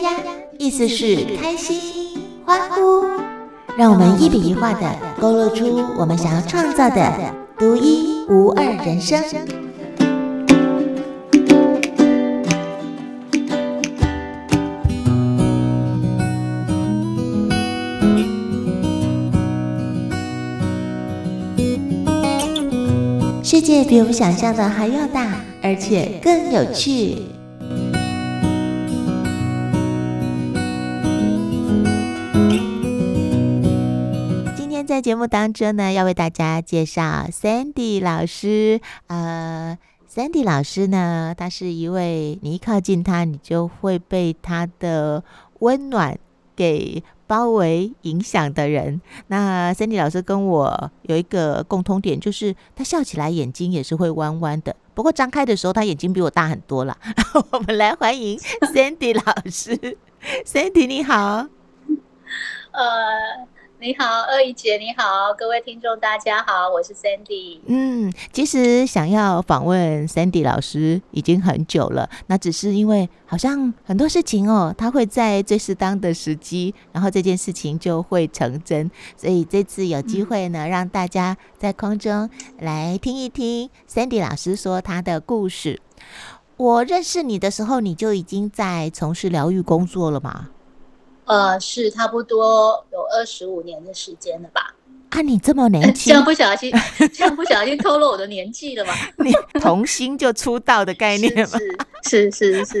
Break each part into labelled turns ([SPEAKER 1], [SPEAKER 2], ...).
[SPEAKER 1] 呀呀，意思是开心、欢呼。让我们一笔一画的勾勒出我们想要创造的独一无二人生。世界比我们想象的还要大，而且更有趣。节目当中呢，要为大家介绍 Sandy 老师。呃，Sandy 老师呢，他是一位你一靠近他，你就会被他的温暖给包围影响的人，那 Sandy 老师跟我有一个共通点，就是他笑起来眼睛也是会弯弯的，不过张开的时候他眼睛比我大很多了。我们来欢迎 Sandy 老师，Sandy 你好，
[SPEAKER 2] 呃。你好，二姨姐，你好，各位听众，大家好，我是 Sandy。
[SPEAKER 1] 嗯，其实想要访问 Sandy 老师已经很久了，那只是因为好像很多事情哦，他会在最适当的时机，然后这件事情就会成真。所以这次有机会呢，让大家在空中来听一听 Sandy 老师说他的故事。我认识你的时候，你就已经在从事疗愈工作了吗？
[SPEAKER 2] 呃，是差不多有二十五年的时间了吧？
[SPEAKER 1] 啊，你这么年轻，
[SPEAKER 2] 这样不小心，这样不小心透露我的年纪了吗？
[SPEAKER 1] 你童星就出道的概念吗？
[SPEAKER 2] 是是是是，是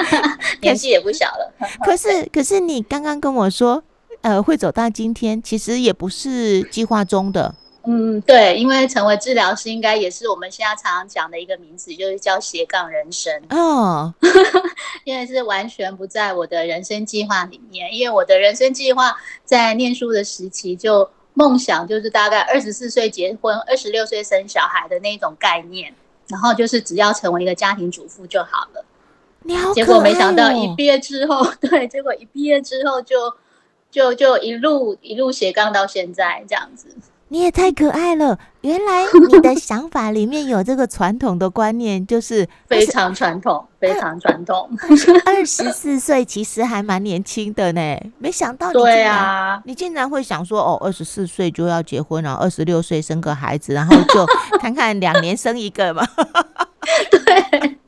[SPEAKER 2] 年纪也不小了。
[SPEAKER 1] 可是可是你刚刚跟我说，呃，会走到今天，其实也不是计划中的。
[SPEAKER 2] 嗯，对，因为成为治疗师应该也是我们现在常常讲的一个名词，就是叫斜杠人生哦。因为是完全不在我的人生计划里面，因为我的人生计划在念书的时期就梦想就是大概二十四岁结婚，二十六岁生小孩的那种概念，然后就是只要成为一个家庭主妇就好了。
[SPEAKER 1] 你好哦。
[SPEAKER 2] 结果没想到一毕业之后，对，结果一毕业之后就就就一路一路斜杠到现在这样子。
[SPEAKER 1] 你也太可爱了！原来 你的想法里面有这个传统的观念，就是
[SPEAKER 2] 非常传统，非常传统。
[SPEAKER 1] 二十四岁其实还蛮年轻的呢，没想到你
[SPEAKER 2] 对啊，
[SPEAKER 1] 你竟然会想说哦，二十四岁就要结婚，然后二十六岁生个孩子，然后就 看看两年生一个嘛。
[SPEAKER 2] 对，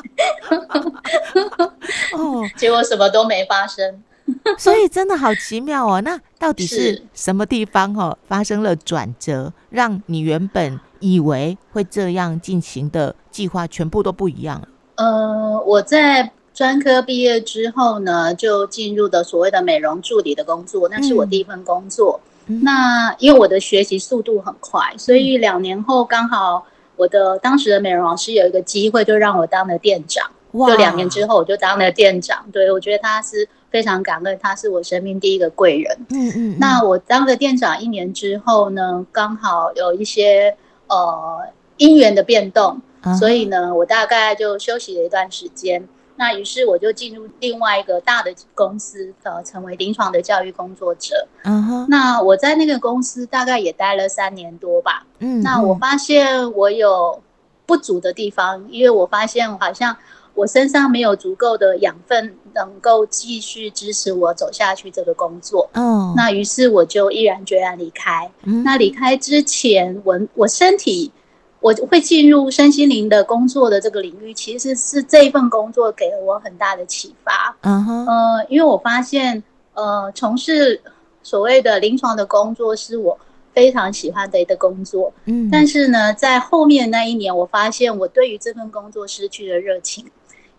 [SPEAKER 2] 哦，结果什么都没发生。
[SPEAKER 1] 所以真的好奇妙哦！那到底是什么地方哦发生了转折，让你原本以为会这样进行的计划全部都不一样了？
[SPEAKER 2] 呃，我在专科毕业之后呢，就进入的所谓的美容助理的工作，那是我第一份工作。嗯、那因为我的学习速度很快，所以两年后刚好我的当时的美容老师有一个机会，就让我当了店长。哇就两年之后我就当了店长。对，我觉得他是。非常感恩，他是我生命第一个贵人。嗯嗯，嗯，那我当了店长一年之后呢，刚好有一些呃因缘的变动，啊、所以呢，我大概就休息了一段时间。那于是我就进入另外一个大的公司，呃，成为临床的教育工作者。嗯哼。那我在那个公司大概也待了三年多吧。嗯，嗯。那我发现我有不足的地方，因为我发现好像。我身上没有足够的养分，能够继续支持我走下去这个工作。哦，那于是我就毅然决然离开。嗯，那离开之前，我我身体我会进入身心灵的工作的这个领域，其实是这一份工作给了我很大的启发。嗯哼，呃，因为我发现，呃，从事所谓的临床的工作是我。非常喜欢的一个工作，嗯，但是呢，在后面那一年，我发现我对于这份工作失去了热情，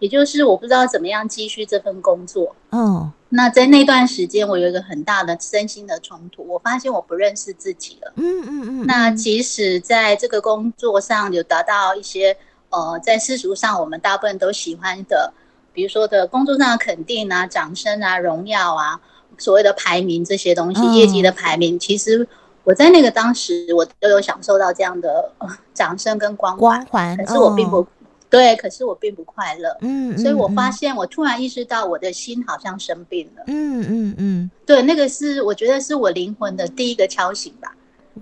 [SPEAKER 2] 也就是我不知道怎么样继续这份工作。哦，那在那段时间，我有一个很大的身心的冲突，我发现我不认识自己了。嗯嗯嗯。那即使在这个工作上有达到一些呃，在世俗上我们大部分都喜欢的，比如说的工作上的肯定啊、掌声啊、荣耀啊、所谓的排名这些东西，业绩的排名，其实。我在那个当时，我都有享受到这样的掌声跟光环，光环，可是我并不、哦、对，可是我并不快乐。嗯，所以我发现，我突然意识到，我的心好像生病了。嗯嗯嗯，对，那个是我觉得是我灵魂的第一个敲醒吧。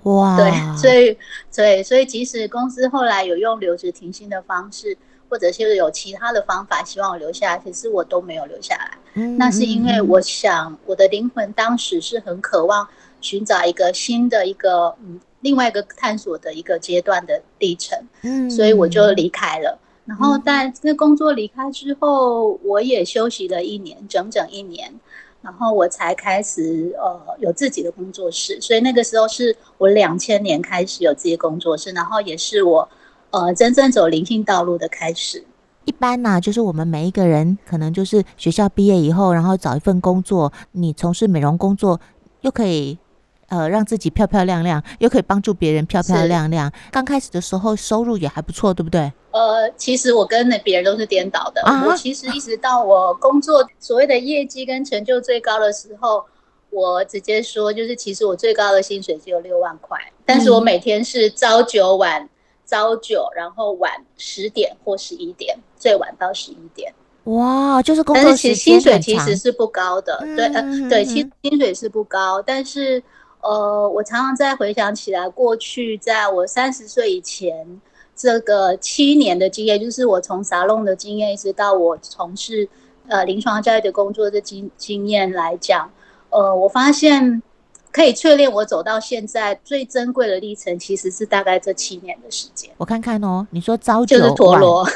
[SPEAKER 1] 哇，
[SPEAKER 2] 对，所以，所以，所以，即使公司后来有用留职停薪的方式，或者是有其他的方法，希望我留下来，可是我都没有留下来。嗯，那是因为我想，我的灵魂当时是很渴望寻找一个新的一个，嗯，另外一个探索的一个阶段的历程。嗯，所以我就离开了。然后在这个工作离开之后，我也休息了一年，整整一年。然后我才开始呃有自己的工作室，所以那个时候是我两千年开始有自己的工作室，然后也是我呃真正走灵性道路的开始。
[SPEAKER 1] 一般呢、啊，就是我们每一个人可能就是学校毕业以后，然后找一份工作，你从事美容工作，又可以。呃，让自己漂漂亮亮，又可以帮助别人漂漂亮亮。刚开始的时候收入也还不错，对不对？
[SPEAKER 2] 呃，其实我跟那别人都是颠倒的。啊、我其实一直到我工作所谓的业绩跟成就最高的时候，我直接说，就是其实我最高的薪水只有六万块，但是我每天是朝九晚朝九，然后晚十点或十一点，最晚到十一点。
[SPEAKER 1] 哇，就是工作时间，但是其实
[SPEAKER 2] 薪水其实是不高的，嗯、对，呃，对，其实薪水是不高，但是。呃，我常常在回想起来，过去在我三十岁以前，这个七年的经验，就是我从沙龙的经验，一直到我从事呃临床教育的工作的经经验来讲，呃，我发现。可以淬炼我走到现在最珍贵的历程，其实是大概这七年的时间。
[SPEAKER 1] 我看看哦，你说朝九
[SPEAKER 2] 就是陀螺，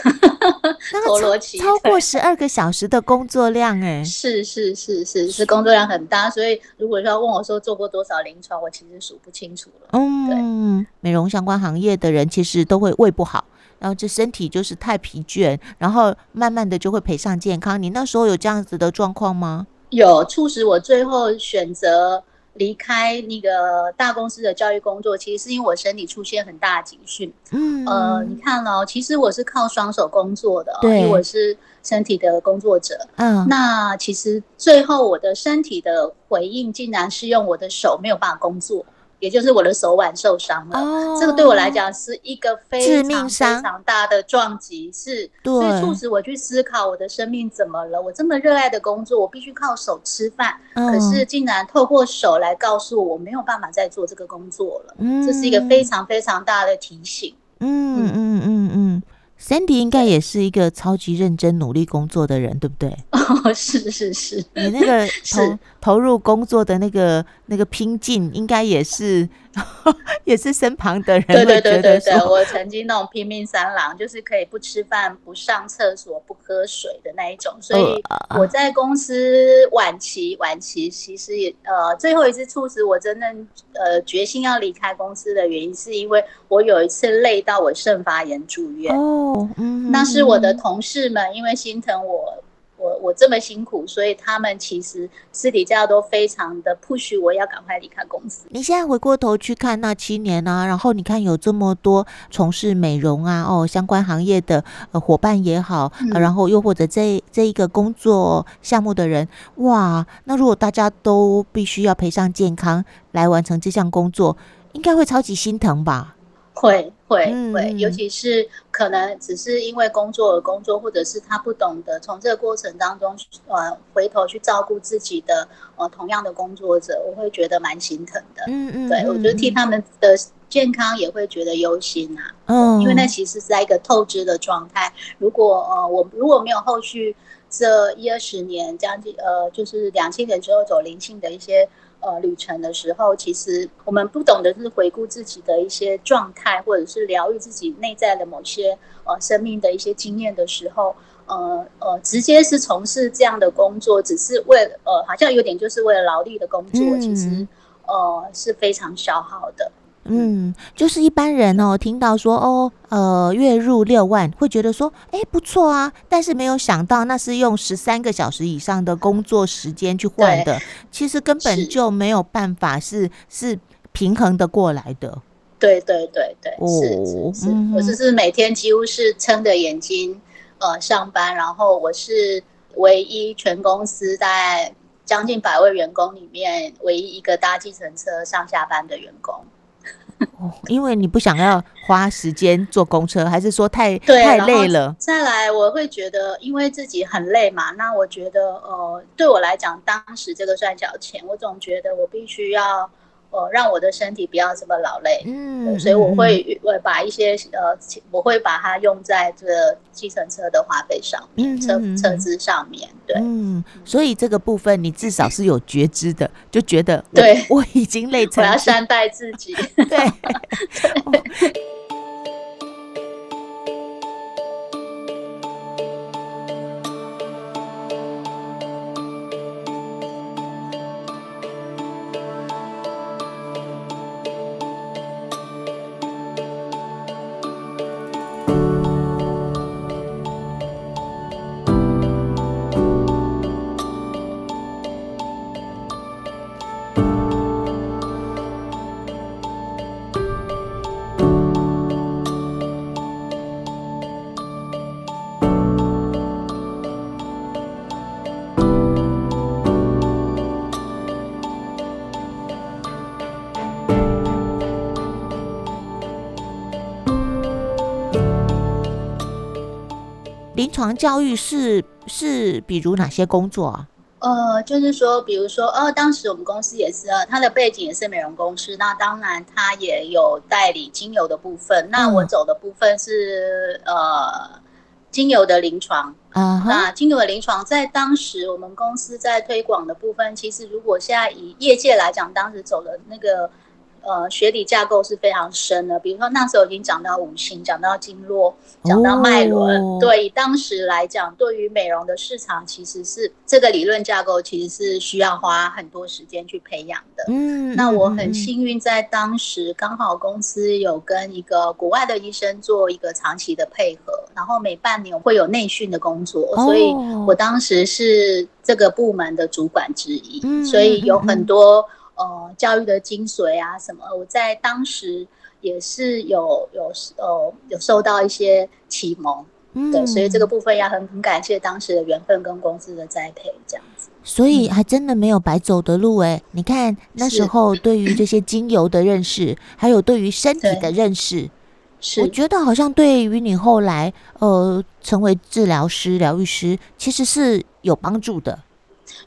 [SPEAKER 1] 陀螺期超过十二个小时的工作量，哎，
[SPEAKER 2] 是是是是是工作量很大。所以如果说要问我说做过多少临床，我其实数不清楚了。
[SPEAKER 1] 嗯，美容相关行业的人其实都会胃不好，然后这身体就是太疲倦，然后慢慢的就会赔上健康。你那时候有这样子的状况吗？
[SPEAKER 2] 有，促使我最后选择。离开那个大公司的教育工作，其实是因为我身体出现很大的警讯。嗯，呃，你看哦，其实我是靠双手工作的，哦，因为我是身体的工作者。嗯，那其实最后我的身体的回应，竟然是用我的手没有办法工作。也就是我的手腕受伤了，哦、这个对我来讲是一个非常非常大的撞击，是，所以促使我去思考我的生命怎么了。我这么热爱的工作，我必须靠手吃饭，嗯、可是竟然透过手来告诉我，我没有办法再做这个工作了。嗯、这是一个非常非常大的提醒。
[SPEAKER 1] 嗯嗯嗯嗯。嗯 Sandy 应该也是一个超级认真努力工作的人，对不对？
[SPEAKER 2] 哦，是是是，
[SPEAKER 1] 你那个投 是投入工作的那个那个拼劲，应该也是 也是身旁的人对对对对对，
[SPEAKER 2] 我曾经那种拼命三郎，就是可以不吃饭、不上厕所、不喝水的那一种。所以我在公司晚期晚期，其实也呃最后一次促使我真正呃决心要离开公司的原因，是因为我有一次累到我肾发炎住院。哦嗯，那是我的同事们，因为心疼我，我我这么辛苦，所以他们其实私底下都非常的 push 我要赶快离开公司。
[SPEAKER 1] 你现在回过头去看那七年啊，然后你看有这么多从事美容啊哦相关行业的呃伙伴也好，然后又或者这这一个工作项目的人，哇，那如果大家都必须要赔上健康来完成这项工作，应该会超级心疼吧？
[SPEAKER 2] 会会会，尤其是可能只是因为工作而工作，或者是他不懂得从这个过程当中，呃，回头去照顾自己的呃同样的工作者，我会觉得蛮心疼的。嗯嗯，对，我觉得替他们的健康也会觉得忧心啊。嗯，因为那其实是在一个透支的状态。如果呃我如果没有后续这一二十年将近呃就是两千年之后走灵性的一些。呃，旅程的时候，其实我们不懂得是回顾自己的一些状态，或者是疗愈自己内在的某些呃生命的一些经验的时候，呃呃，直接是从事这样的工作，只是为了呃，好像有点就是为了劳力的工作，嗯、其实呃是非常消耗的。
[SPEAKER 1] 嗯，就是一般人哦，听到说哦，呃，月入六万，会觉得说，哎，不错啊。但是没有想到，那是用十三个小时以上的工作时间去换的，其实根本就没有办法是是，是平衡的过来的。
[SPEAKER 2] 对对对对，哦、是是是，嗯、我只是每天几乎是撑着眼睛呃上班，然后我是唯一全公司在将近百位员工里面唯一一个搭计程车上下班的员工。
[SPEAKER 1] 哦，因为你不想要花时间坐公车，还是说太太累了？
[SPEAKER 2] 再来，我会觉得，因为自己很累嘛，那我觉得，呃，对我来讲，当时这个赚小钱，我总觉得我必须要，呃，让我的身体不要这么劳累，
[SPEAKER 1] 嗯，
[SPEAKER 2] 所以我会我把一些呃，我会把它用在这个计程车的花费上面，车车资上面，对，
[SPEAKER 1] 嗯，所以这个部分你至少是有觉知的，就觉得
[SPEAKER 2] 对。
[SPEAKER 1] 我已经累成，
[SPEAKER 2] 我要善待自己，
[SPEAKER 1] 对。对 临床教育是是比如哪些工作啊？
[SPEAKER 2] 呃，就是说，比如说，呃，当时我们公司也是，呃，他的背景也是美容公司，那当然他也有代理精油的部分。那我走的部分是、嗯、呃精油的临床啊。Uh-huh. 那精油的临床在当时我们公司在推广的部分，其实如果现在以业界来讲，当时走的那个。呃，学理架构是非常深的，比如说那时候已经讲到五行，讲到经络，讲到脉轮。Oh. 对，以当时来讲，对于美容的市场，其实是这个理论架构，其实是需要花很多时间去培养的。嗯，那我很幸运，在当时刚好公司有跟一个国外的医生做一个长期的配合，然后每半年会有内训的工作，oh. 所以我当时是这个部门的主管之一，mm -hmm. 所以有很多。呃，教育的精髓啊，什么？我在当时也是有有呃有受到一些启蒙，嗯，对，所以这个部分要很很感谢当时的缘分跟公司的栽培，这样子。
[SPEAKER 1] 所以还真的没有白走的路哎，你看那时候对于这些精油的认识，还有对于身体的认识，是我觉得好像对于你后来呃成为治疗师、疗愈师，其实是有帮助的。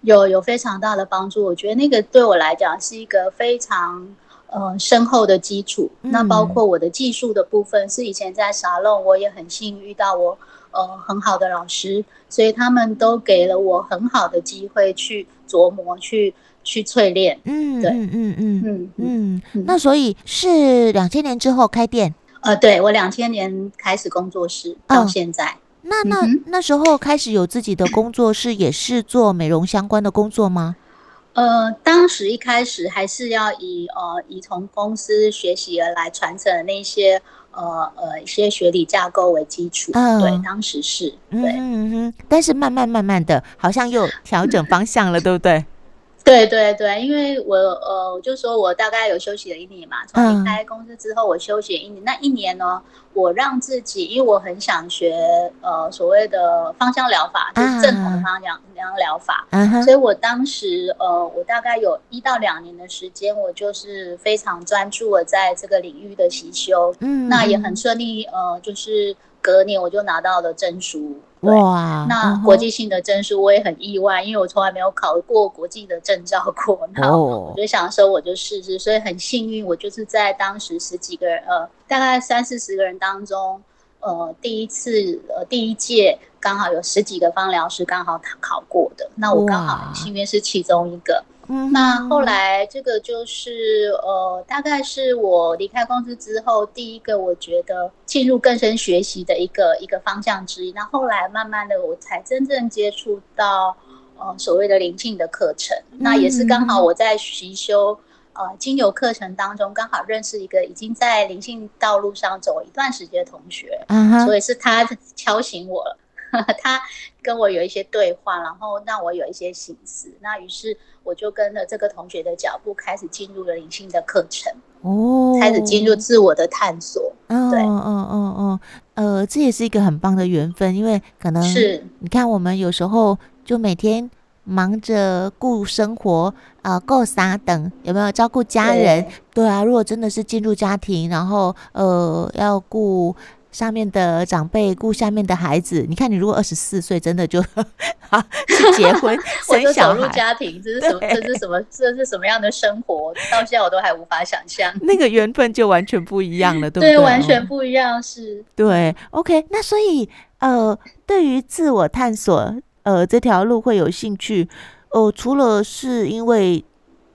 [SPEAKER 2] 有有非常大的帮助，我觉得那个对我来讲是一个非常呃深厚的基础。嗯。那包括我的技术的部分，是以前在沙龙，我也很幸运遇到我呃很好的老师，所以他们都给了我很好的机会去琢磨、去去淬炼。嗯，对，嗯嗯
[SPEAKER 1] 嗯嗯嗯。那所以是两千年之后开店？
[SPEAKER 2] 呃，对，我两千年开始工作室到现在。哦
[SPEAKER 1] 那那那时候开始有自己的工作室，也是做美容相关的工作吗？
[SPEAKER 2] 呃，当时一开始还是要以呃以从公司学习而来传承的那些呃呃一些学理架构为基础。嗯，对，当时是对，嗯
[SPEAKER 1] 哼，但是慢慢慢慢的，好像又调整方向了，对不对？
[SPEAKER 2] 对对对，因为我呃，我就说我大概有休息了一年嘛，从离开公司之后，我休息了一年。嗯。那一年呢，我让自己，因为我很想学呃所谓的芳香疗法，就是正统的芳香疗法。嗯，所以我当时呃，我大概有一到两年的时间，我就是非常专注我在这个领域的习修。嗯，那也很顺利，呃，就是隔年我就拿到了证书。哇，那国际性的证书我也很意外，因为我从来没有考过国际的证照过。然后我就想说，我就试试，所以很幸运，我就是在当时十几个人，呃，大概三四十个人当中，呃，第一次，呃，第一届刚好有十几个芳疗师刚好考考过的，那我刚好很幸运是其中一个。那后来这个就是呃，大概是我离开公司之后第一个，我觉得进入更深学习的一个一个方向之一。那后来慢慢的，我才真正接触到呃所谓的灵性的课程。那也是刚好我在习修呃精油课程当中，刚好认识一个已经在灵性道路上走了一段时间的同学，所以是他敲醒我了。他跟我有一些对话，然后让我有一些心思。那于是我就跟着这个同学的脚步，开始进入了灵性的课程哦，开始进入自我的探索。哦、对，嗯嗯
[SPEAKER 1] 嗯嗯，呃，这也是一个很棒的缘分，因为可能是你看，我们有时候就每天忙着顾生活啊，够啥等有没有照顾家人对？对啊，如果真的是进入家庭，然后呃要顾。上面的长辈，顾下面的孩子。你看，你如果二十四岁，真的就 啊去结婚 生小孩，
[SPEAKER 2] 走入家庭，这是什么？这是什么？这是什么样的生活？到现在我都还无法想象。
[SPEAKER 1] 那个缘分就完全不一样了，对不对？
[SPEAKER 2] 对，完全不一样，是。
[SPEAKER 1] 对，OK，那所以呃，对于自我探索呃这条路会有兴趣哦、呃，除了是因为。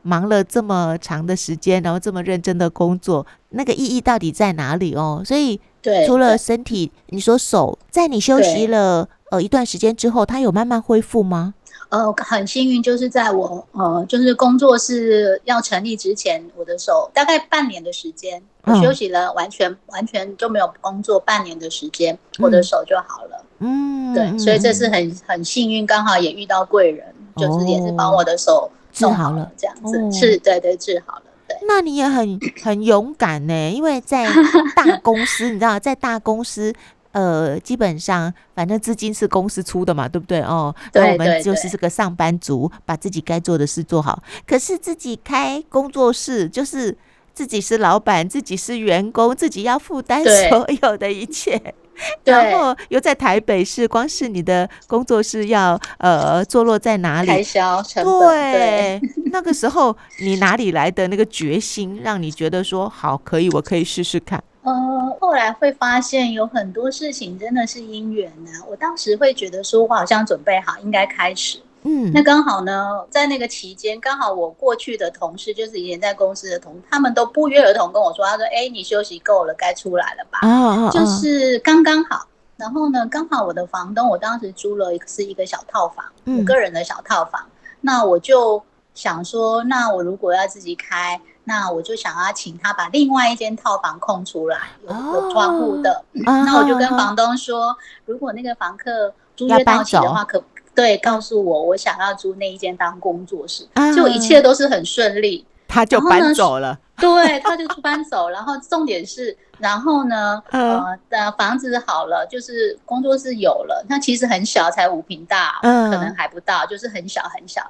[SPEAKER 1] 忙了这么长的时间，然后这么认真的工作，那个意义到底在哪里哦？所以，对，除了身体，你说手，在你休息了呃一段时间之后，它有慢慢恢复吗？
[SPEAKER 2] 呃，很幸运，就是在我呃就是工作室要成立之前，我的手大概半年的时间，我休息了，完全、嗯、完全就没有工作半年的时间，我的手就好了。嗯，对，所以这是很很幸运，刚好也遇到贵人，就是也是帮我的手。治好了，这样子、哦、是对对治好了。对，
[SPEAKER 1] 那你也很很勇敢呢，因为在大公司，你知道，在大公司，呃，基本上反正资金是公司出的嘛，对不对？哦，那我们就是这个上班族，把自己该做的事做好。可是自己开工作室，就是自己是老板，自己是员工，自己要负担所有的一切。然后又在台北市，光是你的工作室要呃坐落在哪里？
[SPEAKER 2] 开销成本。对，
[SPEAKER 1] 那个时候你哪里来的那个决心，让你觉得说好可以，我可以试试看？
[SPEAKER 2] 呃，后来会发现有很多事情真的是因缘呢。我当时会觉得说，我好像准备好应该开始。嗯，那刚好呢，在那个期间，刚好我过去的同事，就是以前在公司的同事，他们都不约而同跟我说，他说：“哎，你休息够了，该出来了吧？”哦，就是刚刚好。然后呢，刚好我的房东，我当时租了一个是一个小套房，嗯，我个人的小套房。那我就想说，那我如果要自己开，那我就想要请他把另外一间套房空出来，有有窗户的。那我就跟房东说，如果那个房客租约到期的话，可。对，告诉我我想要租那一间当工作室，就一切都是很顺利，
[SPEAKER 1] 他就搬走了。
[SPEAKER 2] 对，他就搬走。然后重点是，然后呢，呃，的房子好了，就是工作室有了，那其实很小，才五平大，可能还不到，就是很小很小。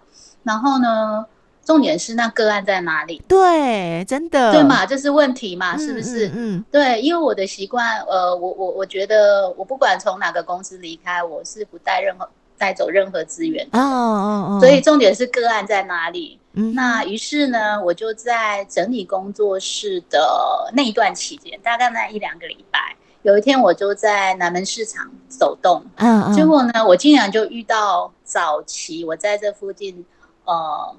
[SPEAKER 2] 然后呢，重点是那个案在哪里？
[SPEAKER 1] 对，真的，
[SPEAKER 2] 对嘛，这是问题嘛，是不是？嗯，对，因为我的习惯，呃，我我我觉得，我不管从哪个公司离开，我是不带任何。带走任何资源哦哦哦，所以重点是个案在哪里？嗯，那于是呢，我就在整理工作室的那一段期间，大概那一两个礼拜，有一天我就在南门市场走动，嗯嗯，结果呢，我竟然就遇到早期我在这附近呃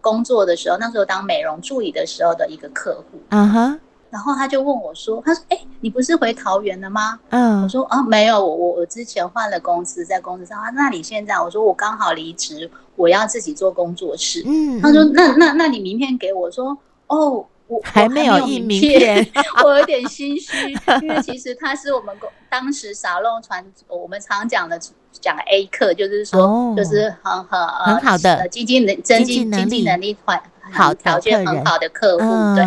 [SPEAKER 2] 工作的时候，那时候当美容助理的时候的一个客户，嗯哼。然后他就问我说：“他说，哎，你不是回桃园了吗？”嗯，我说：“啊，没有，我我我之前换了公司，在公司上。那你现在？”我说：“我刚好离职，我要自己做工作室。”嗯，他说：“那那那你名片给我。”说：“哦，我
[SPEAKER 1] 还没有印名片，
[SPEAKER 2] 我有点心虚，因为其实他是我们公当时沙龙传我们常讲的讲 A 课，就是说就是很很
[SPEAKER 1] 很好的
[SPEAKER 2] 经济能经济经济能力团好条件很好的客户，对。”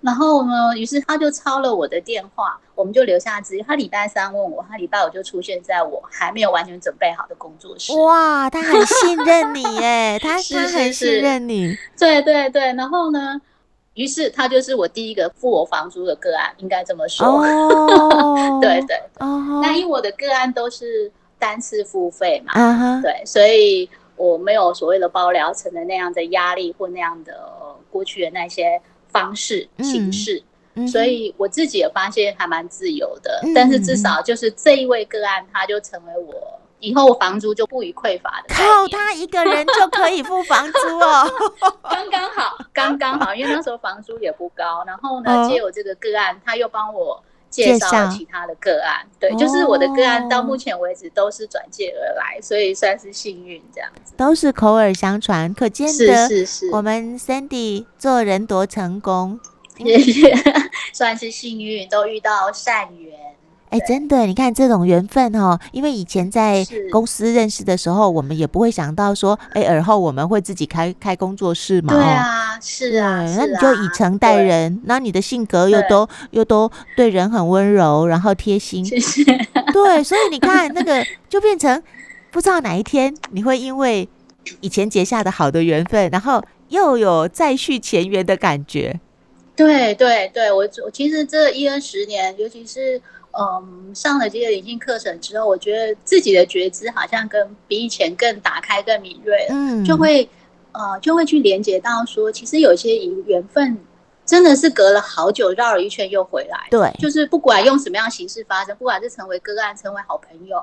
[SPEAKER 2] 然后呢，于是他就抄了我的电话，我们就留下资料。他礼拜三问我，他礼拜五就出现在我还没有完全准备好的工作室。
[SPEAKER 1] 哇，他很信任你耶，他是他很信任你。
[SPEAKER 2] 对对对，然后呢，于是他就是我第一个付我房租的个案，应该这么说。哦、对对，哦、那因为我的个案都是单次付费嘛，对，所以我没有所谓的包疗程的那样的压力或那样的过去的那些。方式形式，所以我自己也发现还蛮自由的。嗯、但是至少就是这一位个案，他就成为我以后房租就不予匮乏的。
[SPEAKER 1] 靠他一个人就可以付房租哦，
[SPEAKER 2] 刚刚好，刚刚好，因为那时候房租也不高。然后呢，借我这个个案，他又帮我介绍其他的个案。对，就是我的个案到目前为止都是转介而来，所以算是幸运这样子。
[SPEAKER 1] 都是口耳相传，可见的是是是，我们 Sandy 做人多成功，
[SPEAKER 2] 也 也算是幸运，都遇到善缘。
[SPEAKER 1] 哎，真的，你看这种缘分哦，因为以前在公司认识的时候，我们也不会想到说，哎，而后我们会自己开开工作室嘛。
[SPEAKER 2] 对啊，是啊，
[SPEAKER 1] 那你就以诚待人，那你的性格又都又都对人很温柔，然后贴心。谢谢。对，所以你看那个就变成。不知道哪一天你会因为以前结下的好的缘分，然后又有再续前缘的感觉。
[SPEAKER 2] 对对对，我我其实这一二十年，尤其是嗯，上了这个灵性课程之后，我觉得自己的觉知好像跟比以前更打开、更敏锐了，嗯，就会呃就会去连接到说，其实有些缘分真的是隔了好久，绕了一圈又回来，
[SPEAKER 1] 对，
[SPEAKER 2] 就是不管用什么样的形式发生，不管是成为个案，成为好朋友，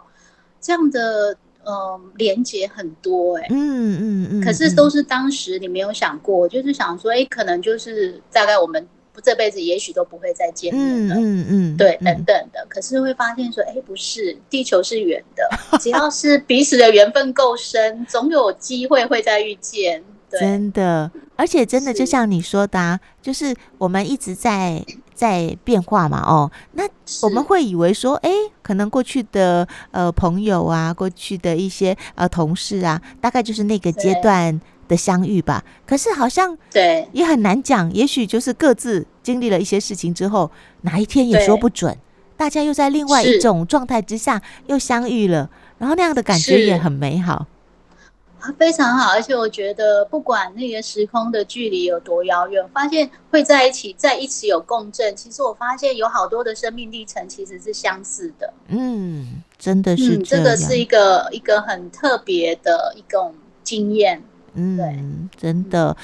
[SPEAKER 2] 这样的呃连接很多、欸，哎、嗯，嗯嗯嗯，可是都是当时你没有想过，就是想说，哎、欸，可能就是大概我们。这辈子也许都不会再见面了，嗯嗯，嗯对，嗯、等等的。可是会发现说，哎，不是，地球是圆的，只要是彼此的缘分够深，总有机会会再遇见。对，
[SPEAKER 1] 真的，而且真的就像你说的、啊，就是我们一直在在变化嘛。哦，那我们会以为说，哎，可能过去的呃朋友啊，过去的一些呃同事啊，大概就是那个阶段。的相遇吧，可是好像对也很难讲，也许就是各自经历了一些事情之后，哪一天也说不准，大家又在另外一种状态之下又相遇了，然后那样的感觉也很美好，
[SPEAKER 2] 非常好。而且我觉得，不管那个时空的距离有多遥远，发现会在一起，在一起有共振。其实我发现有好多的生命历程其实是相似的。
[SPEAKER 1] 嗯，真的是
[SPEAKER 2] 这个是一个一个很特别的一种经验。
[SPEAKER 1] 嗯，真的。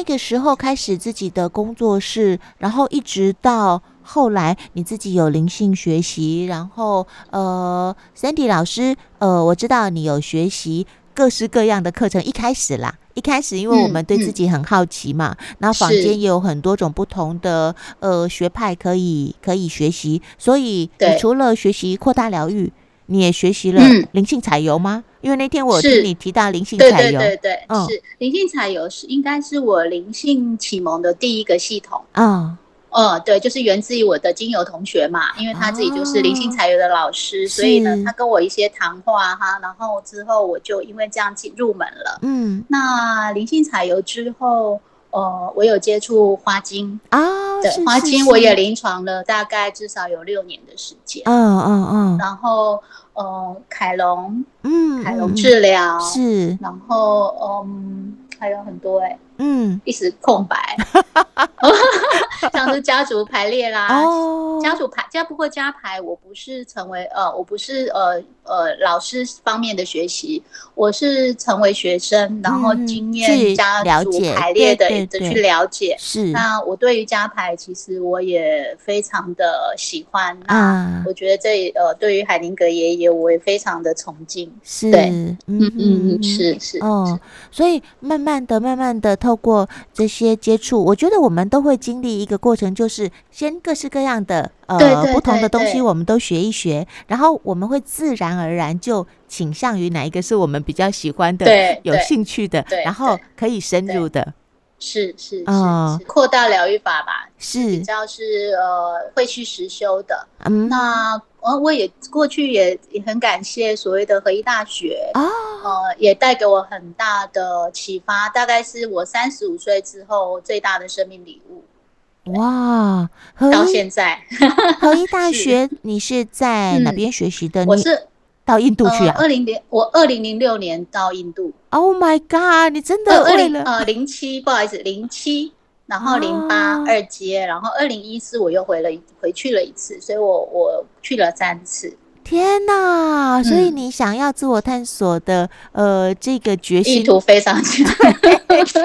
[SPEAKER 1] 那个时候开始自己的工作室，然后一直到后来你自己有灵性学习，然后，呃，Sandy 老师，呃，我知道你有学习各式各样的课程。一开始啦，一开始因为我们对自己很好奇嘛，嗯嗯、然后坊间也有很多种不同的呃学派可以可以学习，所以你除了学习扩大疗愈，你也学习了灵性彩油吗？嗯因为那天我听你提到灵性彩油，
[SPEAKER 2] 对对对对，嗯、是。灵性彩油是应该是我灵性启蒙的第一个系统。啊，嗯，嗯，对，就是源自于我的精油同学嘛，因为他自己就是灵性彩油的老师，哦、所以呢，他跟我一些谈话哈，然后之后我就因为这样进入门了，嗯，那灵性彩油之后，呃，我有接触花精。啊，对，花精我也临床了大概至少有六年的时间，嗯嗯嗯，然后。呃，凯龙，嗯，凯龙治疗是，然后嗯，还有很多哎、欸。嗯，一时空白，像是家族排列啦，哦、家族排家不过加排，我不是成为呃，我不是呃呃老师方面的学习，我是成为学生，然后经验家族排列的的去了解。是，那我对于家排其实我也非常的喜欢。那我觉得这呃，对于海宁格爷爷，我也非常的崇敬。是，对，嗯嗯嗯，是是哦，
[SPEAKER 1] 所以慢慢的，慢慢的透过这些接触，我觉得我们都会经历一个过程，就是先各式各样的呃不同的东西，我们都学一学，然后我们会自然而然就倾向于哪一个是我们比较喜欢的、对有兴趣的，然后可以深入的。
[SPEAKER 2] 是是是，扩大疗愈法吧，是。比较是呃会去实修的。嗯，那呃我也过去也也很感谢所谓的合一大学啊，呃也带给我很大的启发，大概是我三十五岁之后最大的生命礼物。哇，到现在。
[SPEAKER 1] 合一大学你是在哪边学习的？
[SPEAKER 2] 我是。
[SPEAKER 1] 到印度去啊？
[SPEAKER 2] 二零零我二零零六年到印度。
[SPEAKER 1] Oh my god！你真的为了
[SPEAKER 2] 呃零七不好意思零七，然后零八二阶，然后二零一四我又回了回去了一次，所以我我去了三次。
[SPEAKER 1] 天呐！所以你想要自我探索的，呃，这个决心
[SPEAKER 2] 意图非常强，
[SPEAKER 1] 是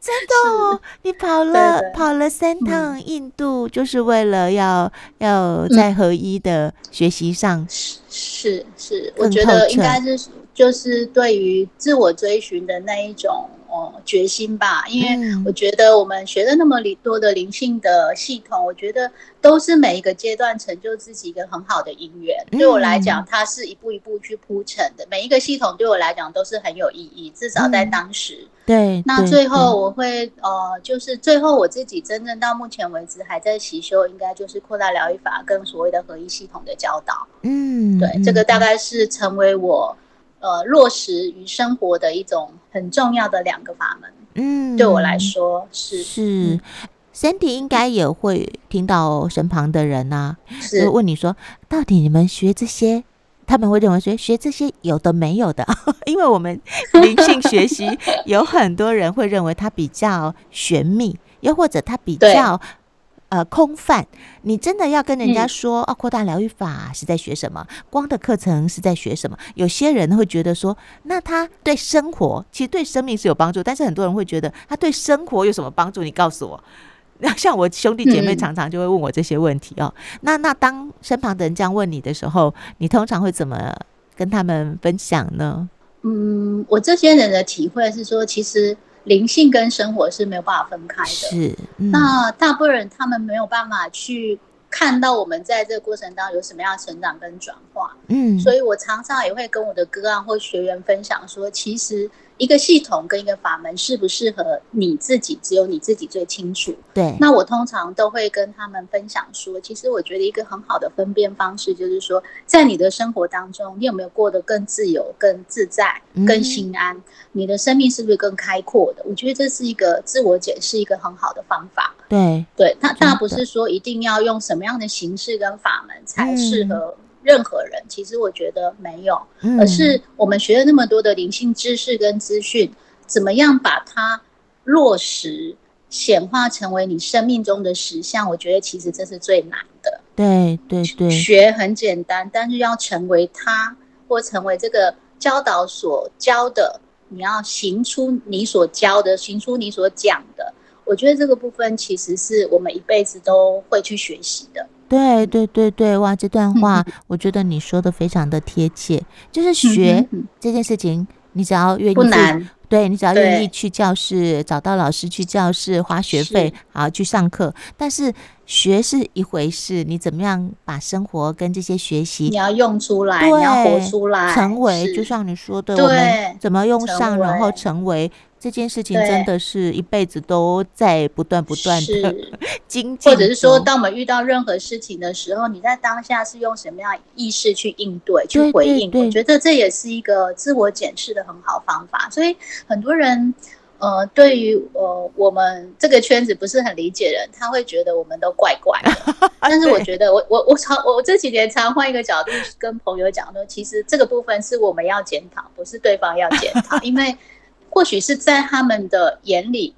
[SPEAKER 1] 真的哦。你跑了跑了三趟印度，就是为了要要在合一的学习上，
[SPEAKER 2] 是是，我觉得应该是就是对于自我追寻的那一种。哦决心吧，因为我觉得我们学了那么多的灵性的系统，我觉得都是每一个阶段成就自己一个很好的因缘。嗯、对我来讲，它是一步一步去铺成的，每一个系统对我来讲都是很有意义，至少在当时。嗯、
[SPEAKER 1] 对，
[SPEAKER 2] 那最后我会呃，就是最后我自己真正到目前为止还在习修，应该就是扩大疗愈法跟所谓的合一系统的教导。嗯，对，这个大概是成为我。呃，落实于生活的一种很重要的两个法门，嗯，对我来说是
[SPEAKER 1] 是。Sandy 应该也会听到身旁的人呐、啊，是就问你说，到底你们学这些，他们会认为说学这些有的没有的，因为我们灵性学习 有很多人会认为它比较玄秘，又或者它比较。呃，空泛，你真的要跟人家说、嗯、哦，扩大疗愈法是在学什么？光的课程是在学什么？有些人会觉得说，那他对生活其实对生命是有帮助，但是很多人会觉得他对生活有什么帮助？你告诉我。那像我兄弟姐妹常常就会问我这些问题哦。嗯、那那当身旁的人这样问你的时候，你通常会怎么跟他们分享呢？
[SPEAKER 2] 嗯，我这些人的体会是说，其实。灵性跟生活是没有办法分开的。
[SPEAKER 1] 是，嗯、
[SPEAKER 2] 那大部分人他们没有办法去看到我们在这个过程当中有什么样的成长跟转化。嗯，所以我常常也会跟我的个案或学员分享说，其实。一个系统跟一个法门适不适合你自己，只有你自己最清楚。
[SPEAKER 1] 对，那
[SPEAKER 2] 我通常都会跟他们分享说，其实我觉得一个很好的分辨方式就是说，在你的生活当中，你有没有过得更自由、更自在、更心安？嗯、你的生命是不是更开阔的？我觉得这是一个自我检视一个很好的方法。
[SPEAKER 1] 对，
[SPEAKER 2] 对，它大不是说一定要用什么样的形式跟法门才适合。任何人，其实我觉得没有，而是我们学了那么多的灵性知识跟资讯，怎么样把它落实、显化成为你生命中的实相？我觉得其实这是最难的。
[SPEAKER 1] 对对对，
[SPEAKER 2] 学很简单，但是要成为他，或成为这个教导所教的，你要行出你所教的，行出你所讲的。我觉得这个部分其实是我们一辈子都会去学习的。
[SPEAKER 1] 对对对对，哇！这段话我觉得你说的非常的贴切，就是学这件事情，你只要愿意，
[SPEAKER 2] 不难。
[SPEAKER 1] 对，你只要愿意去教室，找到老师去教室花学费，好去上课。但是学是一回事，你怎么样把生活跟这些学习，
[SPEAKER 2] 你要用出来，你要活出来，
[SPEAKER 1] 成为，就像你说的，我们怎么用上，然后成为。这件事情真的是一辈子都在不断不断的 精进，
[SPEAKER 2] 或者是说，当我们遇到任何事情的时候，你在当下是用什么样意识去应对、去回应？我觉得这也是一个自我检视的很好方法。所以很多人，呃，对于呃我们这个圈子不是很理解的人，他会觉得我们都怪怪的。但是我觉得我，我我我常我这几年常换一个角度跟朋友讲说，其实这个部分是我们要检讨，不是对方要检讨，因为。或许是在他们的眼里，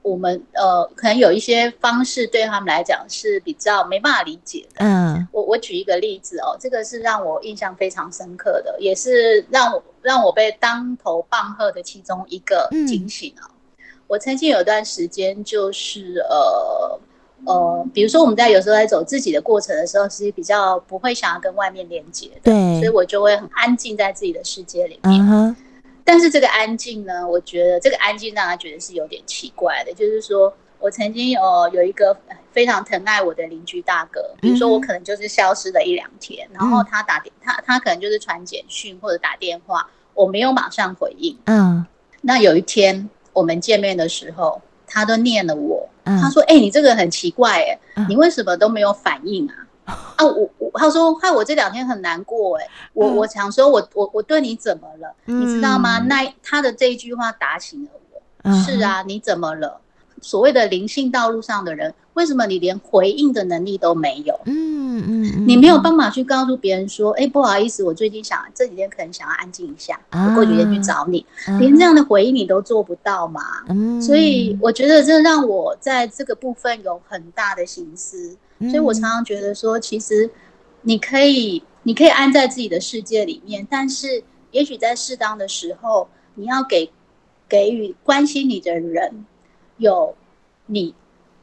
[SPEAKER 2] 我们呃，可能有一些方式对他们来讲是比较没办法理解的。嗯，我我举一个例子哦，这个是让我印象非常深刻的，也是让我让我被当头棒喝的其中一个警醒哦。嗯，我曾经有段时间就是呃呃，比如说我们在有时候在走自己的过程的时候，其实比较不会想要跟外面连接的，对，所以我就会很安静在自己的世界里面。嗯但是这个安静呢，我觉得这个安静让他觉得是有点奇怪的。就是说我曾经有有一个非常疼爱我的邻居大哥，比如说我可能就是消失了一两天，然后他打电他他可能就是传简讯或者打电话，我没有马上回应。嗯，那有一天我们见面的时候，他都念了我，他说：“哎，你这个很奇怪，哎，你为什么都没有反应啊？”啊，我我他说害我这两天很难过哎、欸，我我想说我我我对你怎么了？嗯、你知道吗？那他的这一句话打醒了我。嗯、是啊，你怎么了？所谓的灵性道路上的人，为什么你连回应的能力都没有？嗯嗯，嗯你没有办法去告诉别人说，哎、欸，不好意思，我最近想这几天可能想要安静一下，啊、我过几天去找你，啊、连这样的回应你都做不到嘛？嗯、所以我觉得这让我在这个部分有很大的心思。所以我常常觉得说，其实你可以，你可以安在自己的世界里面，但是也许在适当的时候，你要给给予关心你的人有你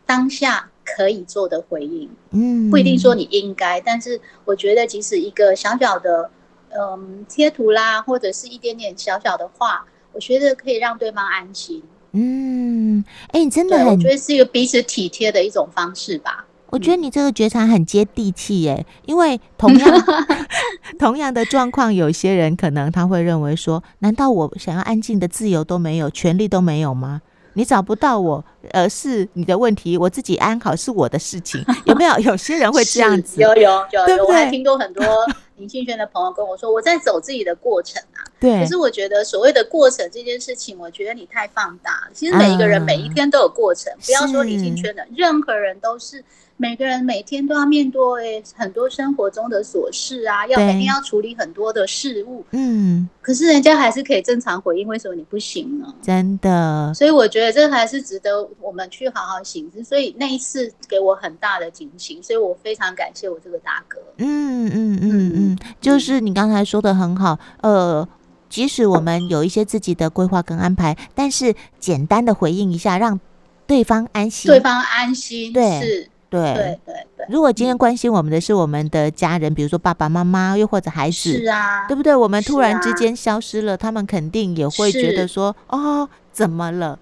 [SPEAKER 2] 当下可以做的回应。嗯，不一定说你应该，但是我觉得即使一个小小的嗯贴图啦，或者是一点点小小的话，我觉得可以让对方安心。
[SPEAKER 1] 嗯，哎、欸，你真的很，
[SPEAKER 2] 我觉得是一个彼此体贴的一种方式吧。
[SPEAKER 1] 我觉得你这个觉察很接地气耶，因为同样 同样的状况，有些人可能他会认为说，难道我想要安静的自由都没有，权利都没有吗？你找不到我，而是你的问题，我自己安好是我的事情，有没有？有些人会这样子，
[SPEAKER 2] 有有有，我还听过很多灵性圈的朋友跟我说，我在走自己的过程啊。对。可是我觉得所谓的过程这件事情，我觉得你太放大了。其实每一个人每一天都有过程，不要说灵性圈的，任何人都是。每个人每天都要面对很多生活中的琐事啊，要每天要处理很多的事物。嗯，可是人家还是可以正常回应，为什么你不行呢？
[SPEAKER 1] 真的，
[SPEAKER 2] 所以我觉得这还是值得我们去好好醒思。所以那一次给我很大的警醒，所以我非常感谢我这个大哥。
[SPEAKER 1] 嗯嗯嗯嗯，就是你刚才说的很好。呃，即使我们有一些自己的规划跟安排，但是简单的回应一下，让对方安心，
[SPEAKER 2] 对方安心，
[SPEAKER 1] 对
[SPEAKER 2] 是。对对对，对，
[SPEAKER 1] 如果今天关心我们的是我们的家人，嗯、比如说爸爸妈妈，又或者孩子，
[SPEAKER 2] 是啊，
[SPEAKER 1] 对不对？我们突然之间消失了，啊、他们肯定也会觉得说，哦，怎么了？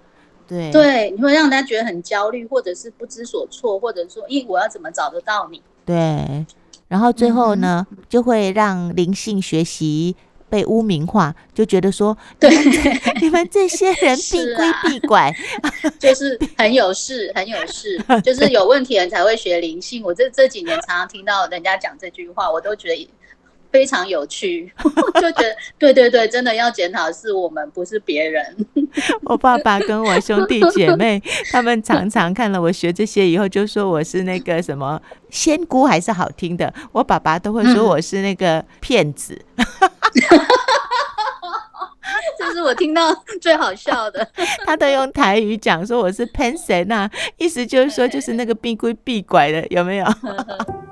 [SPEAKER 1] 对
[SPEAKER 2] 对，你会让大家觉得很焦虑，或者是不知所措，或者说，咦，我要怎么找得到你？
[SPEAKER 1] 对，然后最后呢，嗯、就会让灵性学习。被污名化，就觉得说，对，你们这些人 闭归闭拐，
[SPEAKER 2] 就是很有事，很有事，就是有问题人才会学灵性。我这这几年常常听到人家讲这句话，我都觉得非常有趣，就觉得对对对，真的要检讨是我们，不是别人。
[SPEAKER 1] 我爸爸跟我兄弟姐妹，他们常常看了我学这些以后，就说我是那个什么仙姑，还是好听的。我爸爸都会说我是那个骗子。嗯
[SPEAKER 2] 这是我听到最好笑的。
[SPEAKER 1] 他都用台语讲说我是骗神啊，意思就是说就是那个闭归闭拐的，有没有？